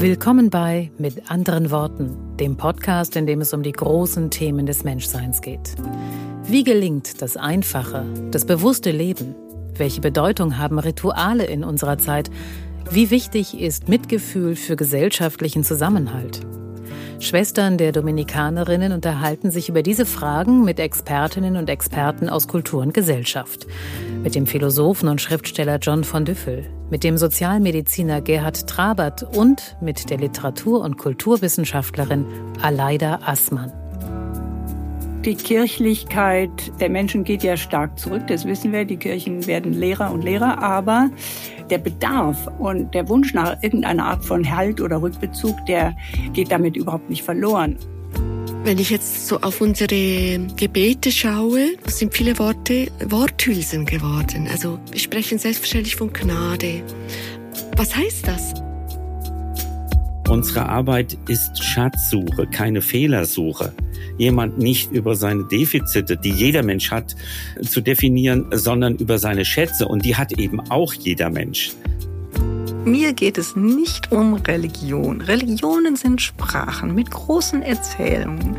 Willkommen bei Mit anderen Worten, dem Podcast, in dem es um die großen Themen des Menschseins geht. Wie gelingt das einfache, das bewusste Leben? Welche Bedeutung haben Rituale in unserer Zeit? Wie wichtig ist Mitgefühl für gesellschaftlichen Zusammenhalt? Schwestern der Dominikanerinnen unterhalten sich über diese Fragen mit Expertinnen und Experten aus Kultur und Gesellschaft. Mit dem Philosophen und Schriftsteller John von Düffel, mit dem Sozialmediziner Gerhard Trabert und mit der Literatur- und Kulturwissenschaftlerin Aleida Assmann. Die Kirchlichkeit der Menschen geht ja stark zurück, das wissen wir. Die Kirchen werden leerer und leerer, aber der Bedarf und der Wunsch nach irgendeiner Art von Halt oder Rückbezug, der geht damit überhaupt nicht verloren. Wenn ich jetzt so auf unsere Gebete schaue, sind viele Worte Worthülsen geworden. Also wir sprechen selbstverständlich von Gnade. Was heißt das? Unsere Arbeit ist Schatzsuche, keine Fehlersuche jemand nicht über seine Defizite, die jeder Mensch hat, zu definieren, sondern über seine Schätze. Und die hat eben auch jeder Mensch. Mir geht es nicht um Religion. Religionen sind Sprachen mit großen Erzählungen.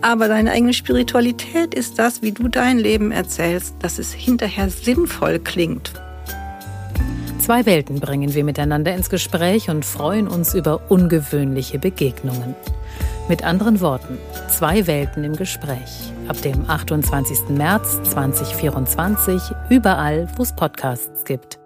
Aber deine eigene Spiritualität ist das, wie du dein Leben erzählst, dass es hinterher sinnvoll klingt. Zwei Welten bringen wir miteinander ins Gespräch und freuen uns über ungewöhnliche Begegnungen. Mit anderen Worten, zwei Welten im Gespräch. Ab dem 28. März 2024 überall, wo es Podcasts gibt.